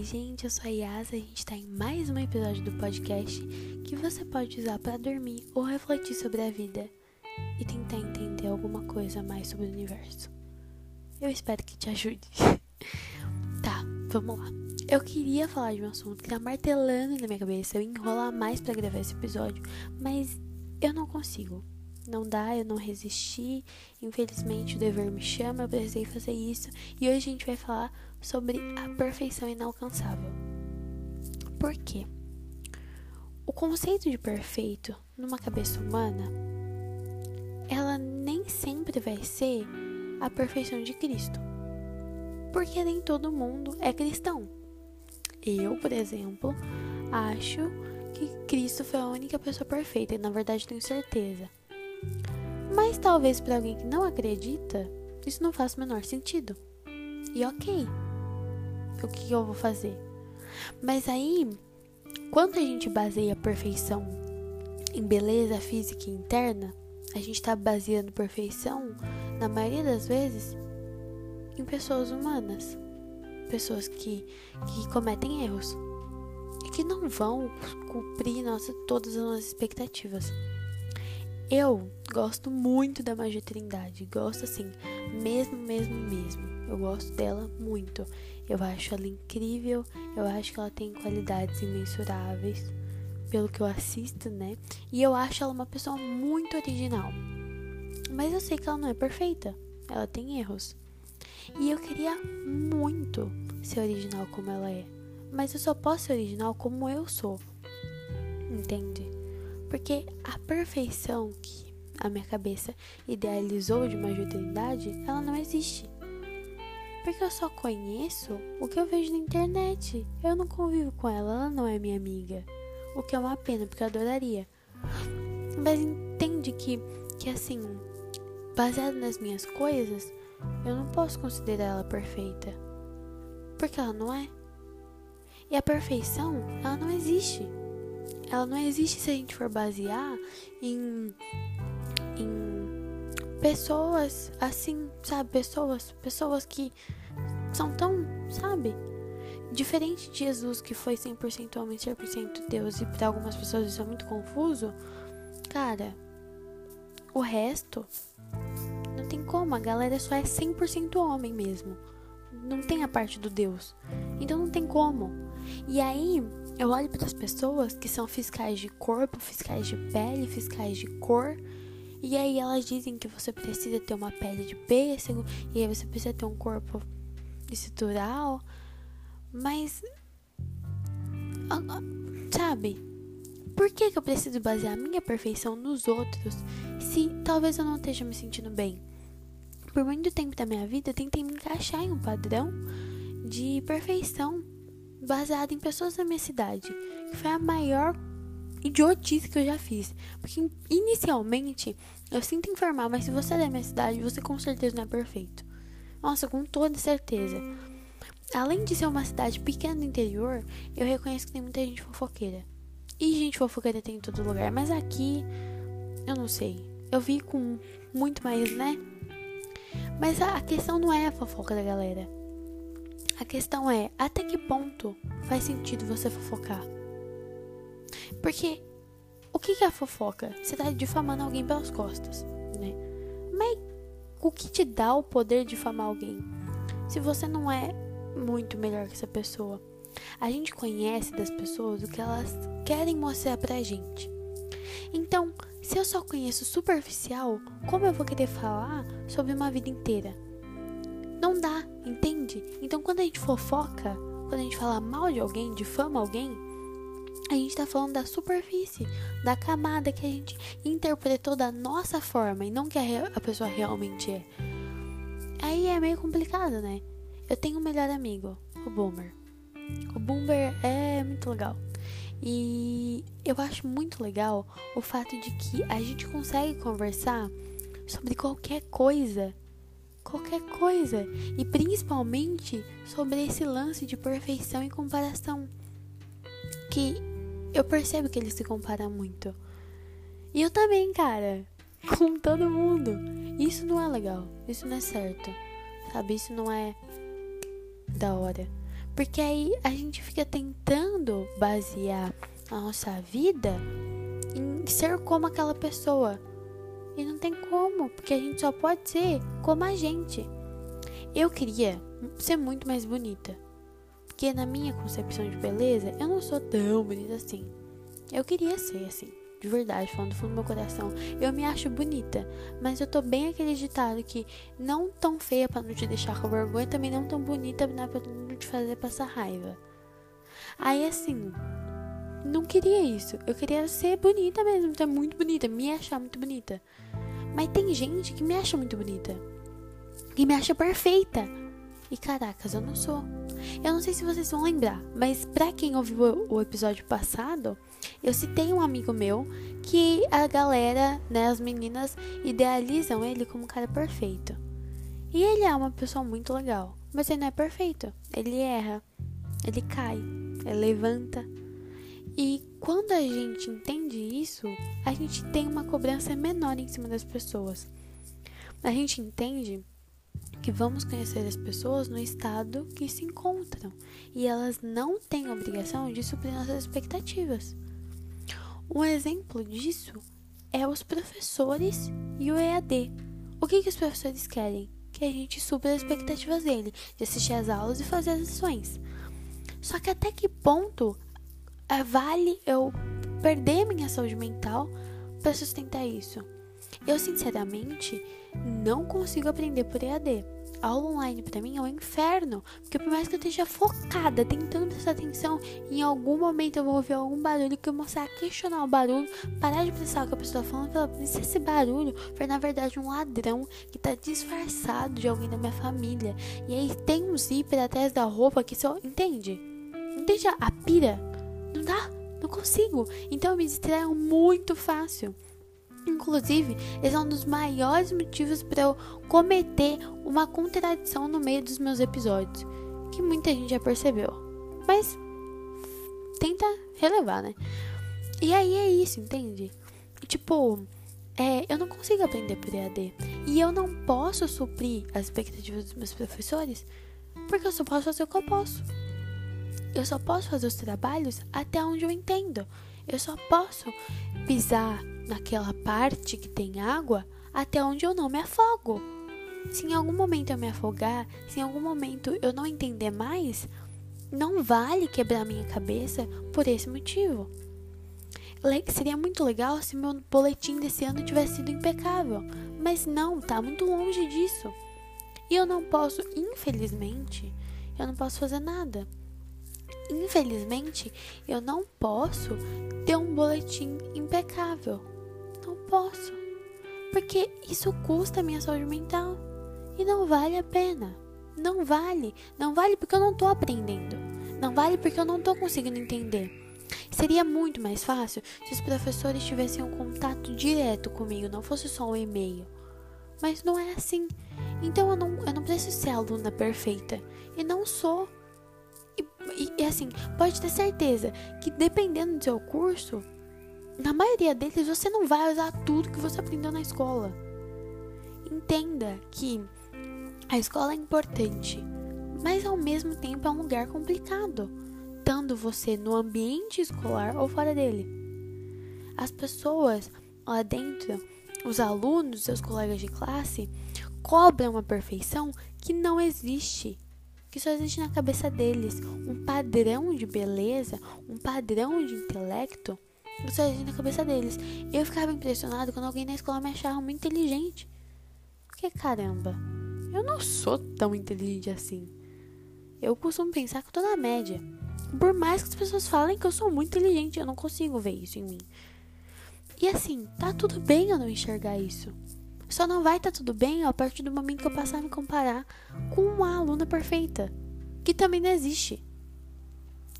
Oi, gente, eu sou a Yasa. A gente tá em mais um episódio do podcast que você pode usar para dormir ou refletir sobre a vida e tentar entender alguma coisa mais sobre o universo. Eu espero que te ajude. tá, vamos lá. Eu queria falar de um assunto que tá martelando na minha cabeça, eu enrolar mais para gravar esse episódio, mas eu não consigo. Não dá, eu não resisti. Infelizmente, o dever me chama, eu precisei fazer isso. E hoje a gente vai falar sobre a perfeição inalcançável. Por quê? O conceito de perfeito numa cabeça humana, ela nem sempre vai ser a perfeição de Cristo. Porque nem todo mundo é cristão. Eu, por exemplo, acho que Cristo foi a única pessoa perfeita, e na verdade tenho certeza. Mas talvez para alguém que não acredita, isso não faça o menor sentido. E ok, o que eu vou fazer? Mas aí, quando a gente baseia a perfeição em beleza física interna, a gente está baseando perfeição, na maioria das vezes, em pessoas humanas. Pessoas que, que cometem erros e que não vão cumprir nossa, todas as nossas expectativas. Eu gosto muito da Magia Trindade. Gosto assim, mesmo, mesmo, mesmo. Eu gosto dela muito. Eu acho ela incrível. Eu acho que ela tem qualidades imensuráveis. Pelo que eu assisto, né? E eu acho ela uma pessoa muito original. Mas eu sei que ela não é perfeita. Ela tem erros. E eu queria muito ser original como ela é. Mas eu só posso ser original como eu sou. Entende? Porque a perfeição que a minha cabeça idealizou de uma judeidade, ela não existe. Porque eu só conheço o que eu vejo na internet. Eu não convivo com ela, ela não é minha amiga. O que é uma pena, porque eu adoraria. Mas entende que, que assim, baseado nas minhas coisas, eu não posso considerar ela perfeita. Porque ela não é. E a perfeição, ela não existe ela não existe se a gente for basear em, em pessoas assim, sabe? Pessoas, pessoas que são tão, sabe? Diferente de Jesus, que foi 100% homem, 100% Deus, e para algumas pessoas isso é muito confuso, cara, o resto não tem como, a galera só é 100% homem mesmo. Não tem a parte do Deus. Então não tem como. E aí, eu olho para as pessoas que são fiscais de corpo, fiscais de pele, fiscais de cor, e aí elas dizem que você precisa ter uma pele de pêssego, e aí você precisa ter um corpo estrutural, mas. Sabe? Por que, que eu preciso basear a minha perfeição nos outros se talvez eu não esteja me sentindo bem? Por muito tempo da minha vida, eu tentei me encaixar em um padrão de perfeição baseada em pessoas da minha cidade, que foi a maior idiotice que eu já fiz. Porque inicialmente, eu sinto informar, mas se você é da minha cidade, você com certeza não é perfeito. Nossa, com toda certeza. Além de ser uma cidade pequena do interior, eu reconheço que tem muita gente fofoqueira. E gente fofoqueira tem em todo lugar, mas aqui, eu não sei. Eu vi com muito mais, né? Mas a questão não é a fofoca da galera. A questão é até que ponto faz sentido você fofocar? Porque o que é a fofoca? Você tá difamando alguém pelas costas, né? Mas o que te dá o poder de difamar alguém? Se você não é muito melhor que essa pessoa. A gente conhece das pessoas o que elas querem mostrar pra gente. Então, se eu só conheço superficial, como eu vou querer falar sobre uma vida inteira? Não dá, entende? Então quando a gente fofoca, quando a gente fala mal de alguém, difama alguém, a gente tá falando da superfície, da camada que a gente interpretou da nossa forma e não que a, a pessoa realmente é. Aí é meio complicado, né? Eu tenho um melhor amigo, o Boomer. O Boomer é muito legal. E eu acho muito legal o fato de que a gente consegue conversar sobre qualquer coisa qualquer coisa e principalmente sobre esse lance de perfeição e comparação que eu percebo que ele se compara muito. E eu também, cara, com todo mundo. Isso não é legal, isso não é certo. Sabe, isso não é da hora. Porque aí a gente fica tentando basear a nossa vida em ser como aquela pessoa. E não tem como, porque a gente só pode ser como a gente. Eu queria ser muito mais bonita. Porque na minha concepção de beleza, eu não sou tão bonita assim. Eu queria ser assim, de verdade, falando do fundo do meu coração. Eu me acho bonita, mas eu tô bem acreditado que não tão feia para não te deixar com vergonha, também não tão bonita pra não te fazer passar raiva. Aí assim, não queria isso. Eu queria ser bonita mesmo, ser muito bonita, me achar muito bonita. Mas tem gente que me acha muito bonita. Que me acha perfeita. E caracas, eu não sou. Eu não sei se vocês vão lembrar, mas para quem ouviu o episódio passado, eu citei um amigo meu que a galera, né, as meninas idealizam ele como um cara perfeito. E ele é uma pessoa muito legal, mas ele não é perfeito. Ele erra, ele cai, ele levanta, e quando a gente entende isso, a gente tem uma cobrança menor em cima das pessoas. A gente entende que vamos conhecer as pessoas no estado que se encontram e elas não têm obrigação de suprir nossas expectativas. Um exemplo disso é os professores e o EAD. O que, que os professores querem? Que a gente supra as expectativas dele, de assistir às aulas e fazer as lições. Só que até que ponto é, vale eu perder minha saúde mental para sustentar isso? Eu, sinceramente, não consigo aprender por EAD. A aula online para mim é um inferno, porque por mais que eu esteja focada, tentando prestar atenção, em algum momento eu vou ouvir algum barulho que eu mostrar a questionar o barulho, parar de pensar o que a pessoa está falando, falar, se esse barulho foi na verdade um ladrão que está disfarçado de alguém da minha família. E aí tem um zíper atrás da roupa que só. Entende? Entende a pira? Não dá, não consigo. Então eu me distraio muito fácil. Inclusive, esse é um dos maiores motivos para eu cometer uma contradição no meio dos meus episódios, que muita gente já percebeu. Mas tenta relevar, né? E aí é isso, entende? Tipo, é, eu não consigo aprender por EAD. E eu não posso suprir as expectativas dos meus professores, porque eu só posso fazer o que eu posso. Eu só posso fazer os trabalhos até onde eu entendo. Eu só posso pisar naquela parte que tem água até onde eu não me afogo. Se em algum momento eu me afogar, se em algum momento eu não entender mais, não vale quebrar minha cabeça por esse motivo. Seria muito legal se meu boletim desse ano tivesse sido impecável, mas não, tá muito longe disso. E eu não posso, infelizmente, eu não posso fazer nada. Infelizmente, eu não posso ter um boletim impecável. Não posso. Porque isso custa a minha saúde mental. E não vale a pena. Não vale. Não vale porque eu não tô aprendendo. Não vale porque eu não tô conseguindo entender. Seria muito mais fácil se os professores tivessem um contato direto comigo, não fosse só um e-mail. Mas não é assim. Então eu não, eu não preciso ser aluna perfeita. E não sou. E, e, assim, pode ter certeza que dependendo do seu curso, na maioria deles você não vai usar tudo que você aprendeu na escola. Entenda que a escola é importante, mas ao mesmo tempo é um lugar complicado, tanto você no ambiente escolar ou fora dele. As pessoas lá dentro, os alunos, seus colegas de classe, cobram uma perfeição que não existe que só existe na cabeça deles um padrão de beleza, um padrão de intelecto só existe na cabeça deles. Eu ficava impressionado quando alguém na escola me achava muito inteligente. Porque caramba, eu não sou tão inteligente assim. Eu costumo pensar que eu tô na média. Por mais que as pessoas falem que eu sou muito inteligente, eu não consigo ver isso em mim. E assim, tá tudo bem eu não enxergar isso. Só não vai tá tudo bem a partir do momento que eu passar a me comparar com uma aluna perfeita, que também não existe.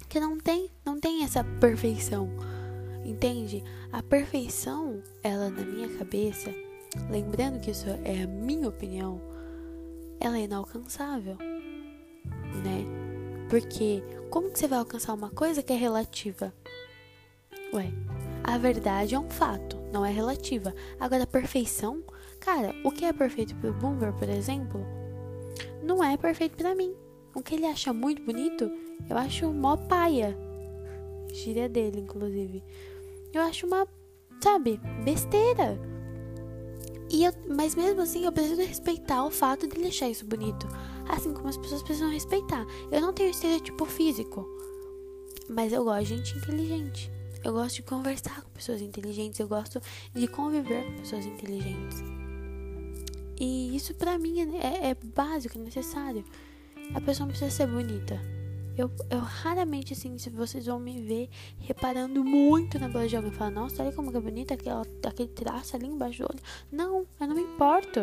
Que não tem, não tem essa perfeição. Entende? A perfeição, ela na minha cabeça, lembrando que isso é a minha opinião, ela é inalcançável, né? Porque como que você vai alcançar uma coisa que é relativa? Ué, a verdade é um fato, não é relativa. Agora, a perfeição Cara, o que é perfeito pro Boomer, por exemplo, não é perfeito para mim. O que ele acha muito bonito, eu acho mó paia. Gíria dele, inclusive. Eu acho uma, sabe, besteira. E eu, mas mesmo assim, eu preciso respeitar o fato de ele achar isso bonito. Assim como as pessoas precisam respeitar. Eu não tenho estereotipo físico. Mas eu gosto de gente inteligente. Eu gosto de conversar com pessoas inteligentes. Eu gosto de conviver com pessoas inteligentes. E isso pra mim é, é, básico, é necessário. A pessoa não precisa ser bonita. Eu, eu raramente, assim, se vocês vão me ver reparando muito na beleza de alguém, falar, nossa, olha como é bonita aquele traço ali embaixo do olho. Não, eu não me importo.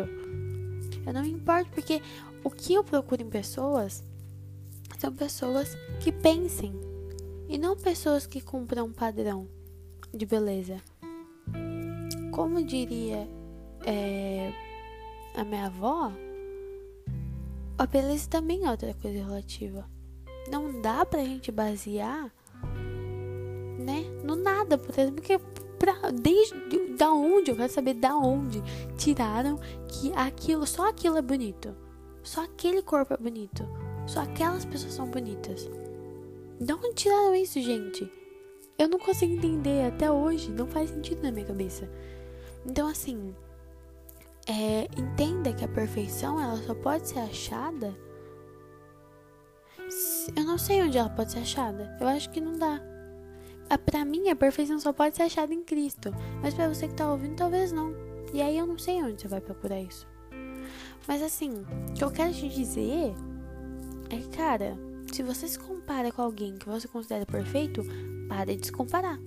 Eu não me importo porque o que eu procuro em pessoas são pessoas que pensem e não pessoas que cumpram um padrão de beleza. Como diria é, a minha avó, a beleza também é outra coisa relativa não dá pra gente basear, né, no nada, por exemplo, porque pra, desde da onde, eu quero saber da onde tiraram que aquilo, só aquilo é bonito. Só aquele corpo é bonito. Só aquelas pessoas são bonitas. De onde tiraram isso, gente? Eu não consigo entender até hoje, não faz sentido na minha cabeça. Então, assim, é, entenda que a perfeição ela só pode ser achada eu não sei onde ela pode ser achada. Eu acho que não dá. Pra mim, a perfeição só pode ser achada em Cristo. Mas pra você que tá ouvindo, talvez não. E aí eu não sei onde você vai procurar isso. Mas assim, o que eu quero te dizer é que, cara, se você se compara com alguém que você considera perfeito, para de se comparar.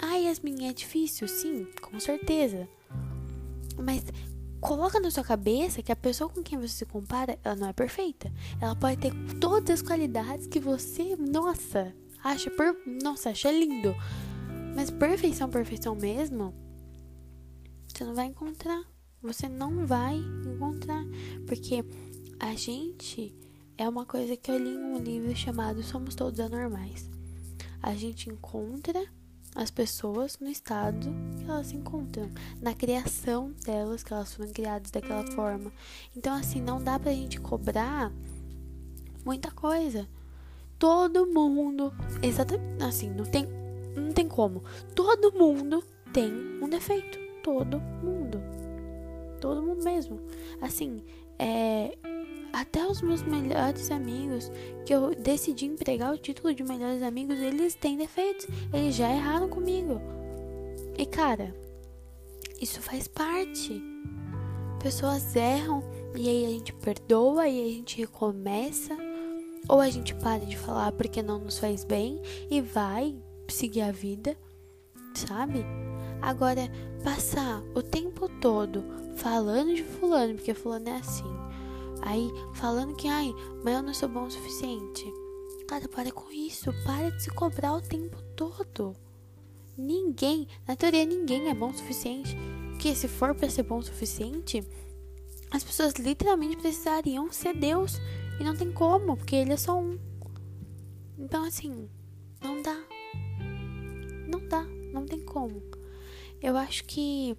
Ah, Yasmin, é difícil? Sim, com certeza. Mas coloca na sua cabeça que a pessoa com quem você se compara, ela não é perfeita. Ela pode ter todas as qualidades que você, nossa, acha per... nossa, acha lindo. Mas perfeição, perfeição mesmo, você não vai encontrar. Você não vai encontrar, porque a gente é uma coisa que eu li em um livro chamado Somos Todos Anormais. A gente encontra as pessoas no estado que elas se encontram, na criação delas, que elas foram criadas daquela forma. Então, assim, não dá pra gente cobrar muita coisa. Todo mundo, exatamente assim, não tem, não tem como. Todo mundo tem um defeito. Todo mundo. Todo mundo mesmo. Assim, é, até os meus melhores amigos, que eu decidi empregar o título de melhores amigos, eles têm defeitos. Eles já erraram comigo. E cara, isso faz parte. Pessoas erram e aí a gente perdoa e a gente recomeça. Ou a gente para de falar porque não nos faz bem e vai seguir a vida, sabe? Agora, passar o tempo todo falando de fulano, porque fulano é assim, Aí falando que, ai, mas eu não sou bom o suficiente. Cara, para com isso. Para de se cobrar o tempo todo. Ninguém, na teoria, ninguém é bom o suficiente. Porque se for para ser bom o suficiente, as pessoas literalmente precisariam ser Deus. E não tem como, porque ele é só um. Então, assim, não dá. Não dá, não tem como. Eu acho que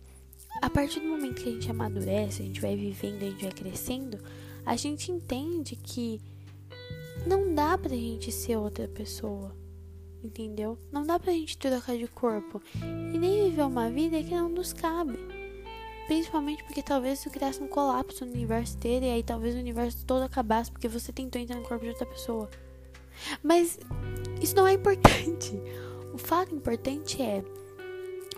a partir do momento que a gente amadurece, a gente vai vivendo, a gente vai crescendo, a gente entende que não dá pra gente ser outra pessoa. Entendeu? Não dá pra gente trocar de corpo e nem viver uma vida que não nos cabe. Principalmente porque talvez isso criasse um colapso no universo inteiro e aí talvez o universo todo acabasse porque você tentou entrar no corpo de outra pessoa. Mas isso não é importante. O fato importante é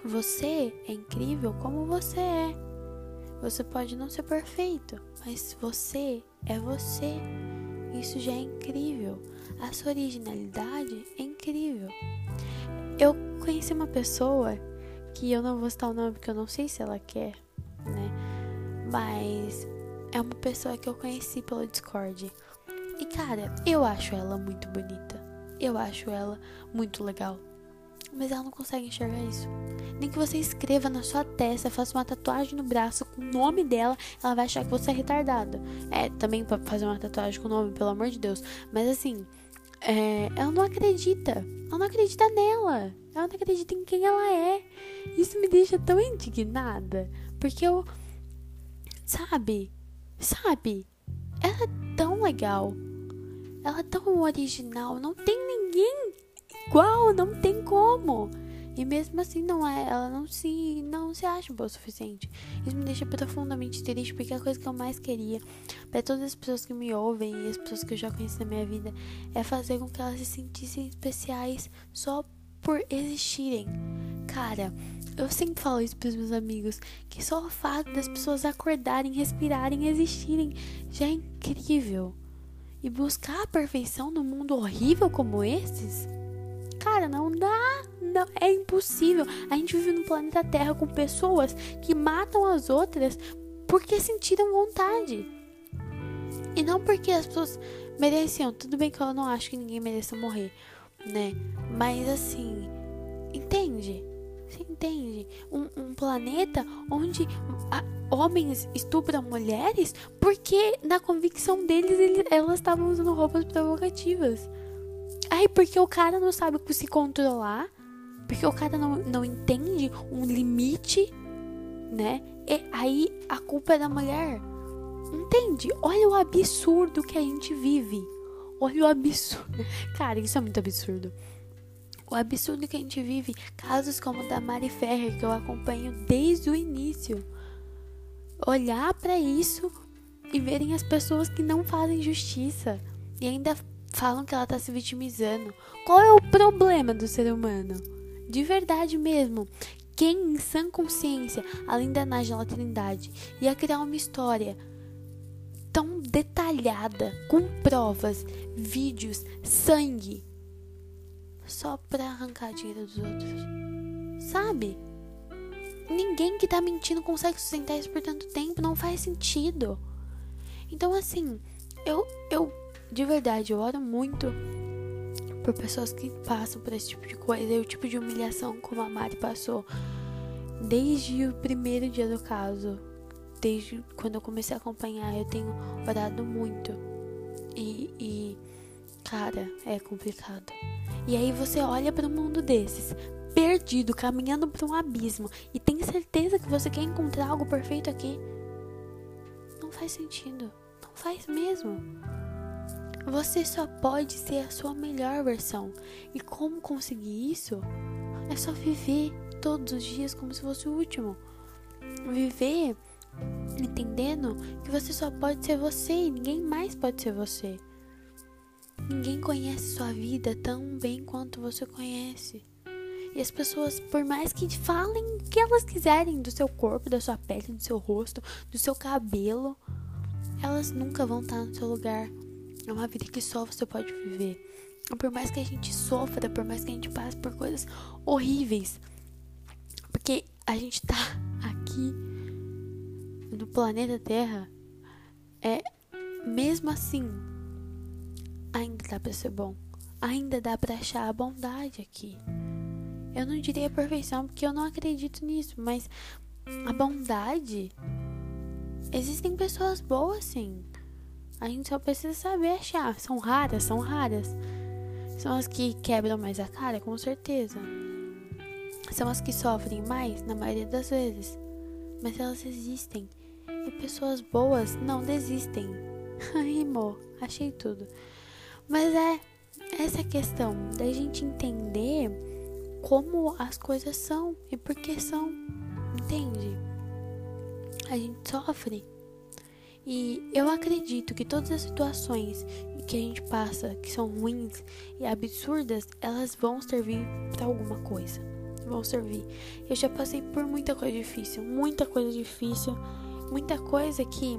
você é incrível como você é. Você pode não ser perfeito, mas você é você. Isso já é incrível. A sua originalidade é incrível. Eu conheci uma pessoa que eu não vou citar o nome porque eu não sei se ela quer, né? Mas é uma pessoa que eu conheci pelo Discord. E cara, eu acho ela muito bonita. Eu acho ela muito legal. Mas ela não consegue enxergar isso. Nem que você escreva na sua testa, faça uma tatuagem no braço com o nome dela, ela vai achar que você é retardada. É, também pra fazer uma tatuagem com o nome, pelo amor de Deus. Mas assim, é, ela não acredita. Ela não acredita nela. Ela não acredita em quem ela é. Isso me deixa tão indignada. Porque eu. Sabe? Sabe? Ela é tão legal. ela é tão original, não tem ninguém igual, não tem como. E mesmo assim não é, ela não se não se acha boa o suficiente. Isso me deixa profundamente triste porque a coisa que eu mais queria para todas as pessoas que me ouvem e as pessoas que eu já conheci na minha vida é fazer com que elas se sentissem especiais só por existirem. Cara, eu sempre falo isso pros meus amigos, que só o fato das pessoas acordarem, respirarem, existirem já é incrível. E buscar a perfeição num mundo horrível como esses? Cara, não dá, não, é impossível. A gente vive no planeta Terra com pessoas que matam as outras porque sentiram vontade. E não porque as pessoas mereciam. Tudo bem que eu não acho que ninguém mereça morrer, né? Mas assim, entende? Você entende? Um, um planeta onde a, homens estupram mulheres porque, na convicção deles, eles, elas estavam usando roupas provocativas. Aí, porque o cara não sabe se controlar, porque o cara não, não entende um limite, né? E aí a culpa é da mulher. Entende? Olha o absurdo que a gente vive. Olha o absurdo. Cara, isso é muito absurdo. O absurdo que a gente vive, casos como o da Mari Ferrer, que eu acompanho desde o início. Olhar para isso e verem as pessoas que não fazem justiça e ainda falam que ela tá se vitimizando. Qual é o problema do ser humano? De verdade mesmo. Quem em sã consciência, além da Nájila Trindade, ia criar uma história tão detalhada, com provas, vídeos, sangue, só pra arrancar dinheiro dos outros. Sabe? Ninguém que tá mentindo consegue sustentar isso por tanto tempo. Não faz sentido. Então, assim, eu, eu de verdade, eu oro muito por pessoas que passam por esse tipo de coisa. E o tipo de humilhação como a Mari passou. Desde o primeiro dia do caso. Desde quando eu comecei a acompanhar, eu tenho orado muito. E, e cara, é complicado. E aí você olha para um mundo desses, perdido, caminhando para um abismo, e tem certeza que você quer encontrar algo perfeito aqui? Não faz sentido. Não faz mesmo. Você só pode ser a sua melhor versão. E como conseguir isso? É só viver todos os dias como se fosse o último. Viver entendendo que você só pode ser você e ninguém mais pode ser você. Ninguém conhece sua vida tão bem quanto você conhece. E as pessoas, por mais que falem o que elas quiserem do seu corpo, da sua pele, do seu rosto, do seu cabelo, elas nunca vão estar no seu lugar. É uma vida que só você pode viver. Por mais que a gente sofra, por mais que a gente passe por coisas horríveis, porque a gente tá aqui no planeta Terra, é mesmo assim ainda dá para ser bom. Ainda dá para achar a bondade aqui. Eu não diria perfeição porque eu não acredito nisso, mas a bondade existem pessoas boas sim. A gente só precisa saber achar. São raras, são raras. São as que quebram mais a cara, com certeza. São as que sofrem mais, na maioria das vezes. Mas elas existem. E pessoas boas não desistem. Rimou, achei tudo. Mas é essa questão da gente entender como as coisas são e por que são, entende? A gente sofre. E eu acredito que todas as situações que a gente passa, que são ruins e absurdas, elas vão servir para alguma coisa. Vão servir. Eu já passei por muita coisa difícil, muita coisa difícil, muita coisa que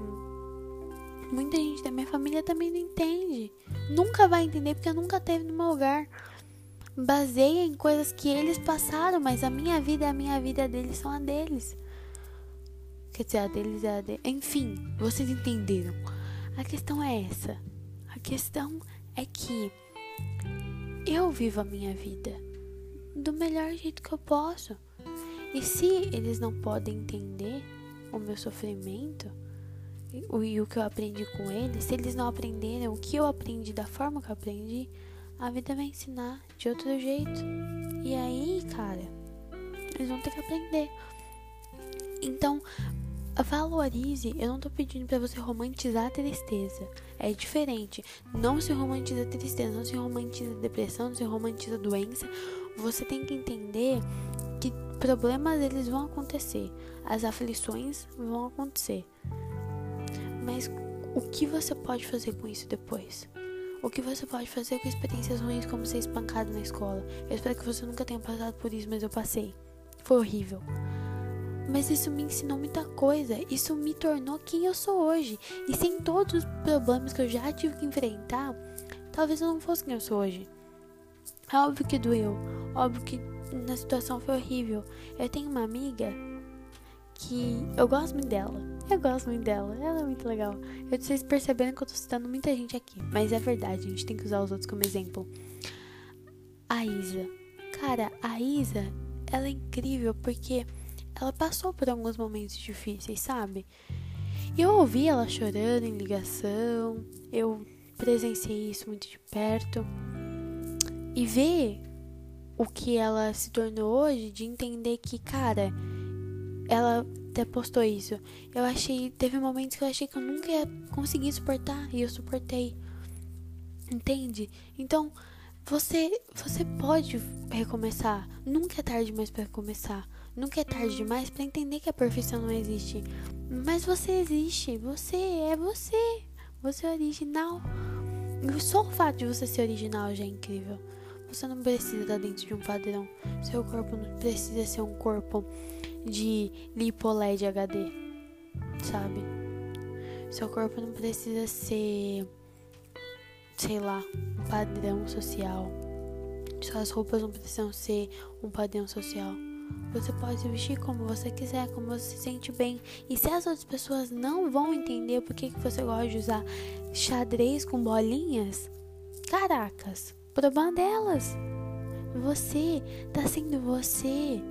muita gente da minha família também não entende. Nunca vai entender porque nunca teve no meu lugar. Baseia em coisas que eles passaram, mas a minha vida é a minha vida, a deles são a deles. Quer dizer, a deles é a deles. Enfim, vocês entenderam. A questão é essa. A questão é que eu vivo a minha vida do melhor jeito que eu posso. E se eles não podem entender o meu sofrimento, e o que eu aprendi com eles, se eles não aprenderam o que eu aprendi da forma que eu aprendi, a vida vai ensinar de outro jeito. E aí, cara, eles vão ter que aprender. Então, valorize. Eu não tô pedindo para você romantizar a tristeza. É diferente. Não se romantiza a tristeza, não se romantiza a depressão, não se romantiza a doença. Você tem que entender que problemas eles vão acontecer, as aflições vão acontecer. Mas o que você pode fazer com isso depois? O que você pode fazer com experiências ruins como ser espancado na escola? Eu espero que você nunca tenha passado por isso, mas eu passei. Foi horrível. Mas isso me ensinou muita coisa. Isso me tornou quem eu sou hoje. E sem todos os problemas que eu já tive que enfrentar, talvez eu não fosse quem eu sou hoje. É óbvio que doeu. Óbvio que na situação foi horrível. Eu tenho uma amiga que eu gosto muito dela. Eu gosto muito dela. Ela é muito legal. Eu vocês perceberam que eu tô citando muita gente aqui. Mas é verdade, a gente tem que usar os outros como exemplo. A Isa. Cara, a Isa, ela é incrível porque ela passou por alguns momentos difíceis, sabe? Eu ouvi ela chorando em ligação, eu presenciei isso muito de perto. E ver o que ela se tornou hoje, de entender que, cara, ela até postou isso. Eu achei, teve momentos que eu achei que eu nunca ia conseguir suportar e eu suportei. Entende? Então, você você pode recomeçar. Nunca é tarde mais para recomeçar. Nunca é tarde demais para entender que a perfeição não existe. Mas você existe. Você é você. Você é original. E só o fato de você ser original já é incrível. Você não precisa estar dentro de um padrão. Seu corpo não precisa ser um corpo de lipoled HD. Sabe? Seu corpo não precisa ser, sei lá, um padrão social. Suas roupas não precisam ser um padrão social. Você pode se vestir como você quiser, como você se sente bem. E se as outras pessoas não vão entender por que, que você gosta de usar xadrez com bolinhas, caracas, problema delas. Você tá sendo você.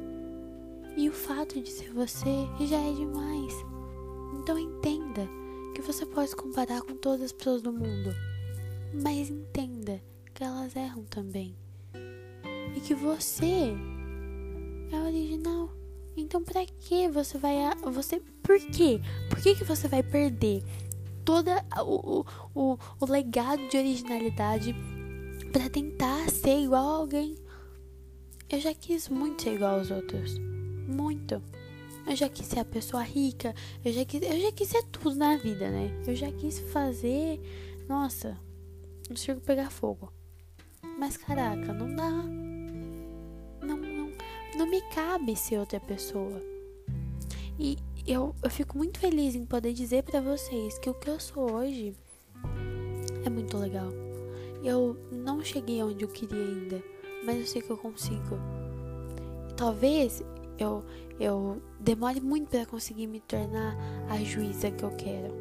E o fato de ser você já é demais. Então entenda que você pode comparar com todas as pessoas do mundo. Mas entenda que elas erram também. E que você é original. Então para que você vai você por quê? Por que que você vai perder toda o, o, o legado de originalidade para tentar ser igual a alguém? Eu já quis muito ser igual aos outros. Muito. Eu já quis ser a pessoa rica, eu já quis, eu já quis ser tudo na vida, né? Eu já quis fazer, nossa, um circo pegar fogo. Mas caraca, não dá. Não, me cabe ser outra pessoa. E eu, eu fico muito feliz em poder dizer para vocês que o que eu sou hoje é muito legal. Eu não cheguei onde eu queria ainda, mas eu sei que eu consigo. Talvez eu, eu demore muito para conseguir me tornar a juíza que eu quero.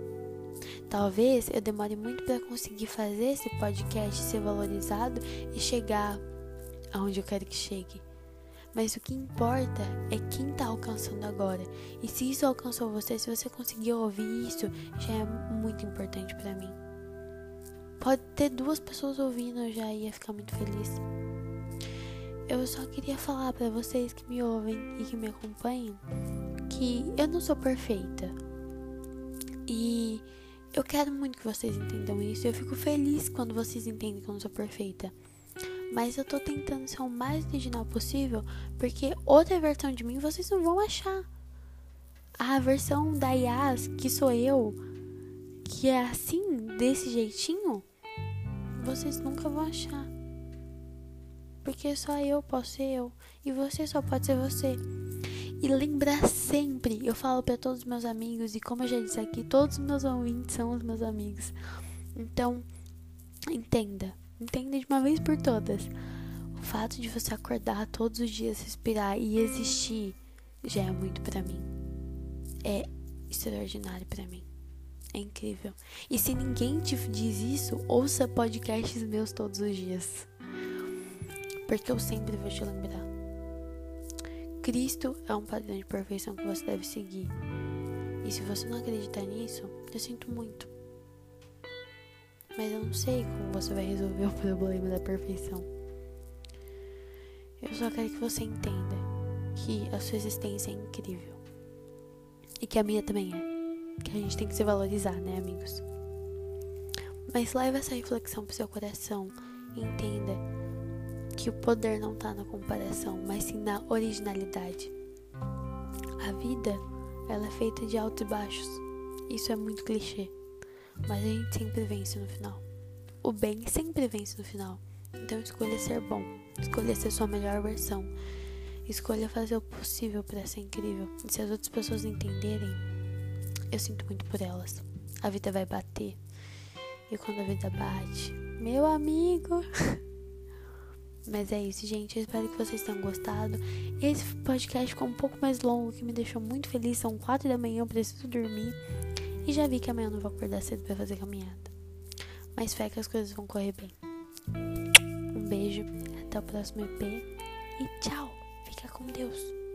Talvez eu demore muito para conseguir fazer esse podcast ser valorizado e chegar aonde eu quero que chegue. Mas o que importa é quem tá alcançando agora. E se isso alcançou você, se você conseguiu ouvir isso, já é muito importante para mim. Pode ter duas pessoas ouvindo, eu já ia ficar muito feliz. Eu só queria falar para vocês que me ouvem e que me acompanham que eu não sou perfeita. E eu quero muito que vocês entendam isso. Eu fico feliz quando vocês entendem que eu não sou perfeita. Mas eu tô tentando ser o mais original possível, porque outra versão de mim vocês não vão achar. A versão da Yas, que sou eu, que é assim, desse jeitinho, vocês nunca vão achar. Porque só eu posso ser eu e você só pode ser você. E lembrar sempre, eu falo para todos os meus amigos e como eu já disse aqui, todos os meus ouvintes são os meus amigos. Então, entenda, Entenda de uma vez por todas. O fato de você acordar todos os dias, respirar e existir já é muito para mim. É extraordinário para mim. É incrível. E se ninguém te diz isso, ouça podcasts meus todos os dias. Porque eu sempre vou te lembrar. Cristo é um padrão de perfeição que você deve seguir. E se você não acreditar nisso, eu sinto muito. Mas eu não sei como você vai resolver o problema da perfeição. Eu só quero que você entenda que a sua existência é incrível. E que a minha também é. Que a gente tem que se valorizar, né, amigos? Mas leve essa reflexão pro seu coração e entenda que o poder não tá na comparação, mas sim na originalidade. A vida, ela é feita de altos e baixos. Isso é muito clichê, mas a gente sempre vence no final. O bem sempre vence no final. Então escolha ser bom, escolha ser sua melhor versão. Escolha fazer o possível para ser incrível. E se as outras pessoas entenderem, eu sinto muito por elas. A vida vai bater. E quando a vida bate, meu amigo. Mas é isso, gente. Eu espero que vocês tenham gostado. Esse podcast ficou um pouco mais longo, que me deixou muito feliz. São quatro da manhã, eu preciso dormir. E já vi que amanhã eu não vou acordar cedo para fazer caminhada. Mas fé que as coisas vão correr bem. Um beijo, até o próximo EP e tchau! Fica com Deus!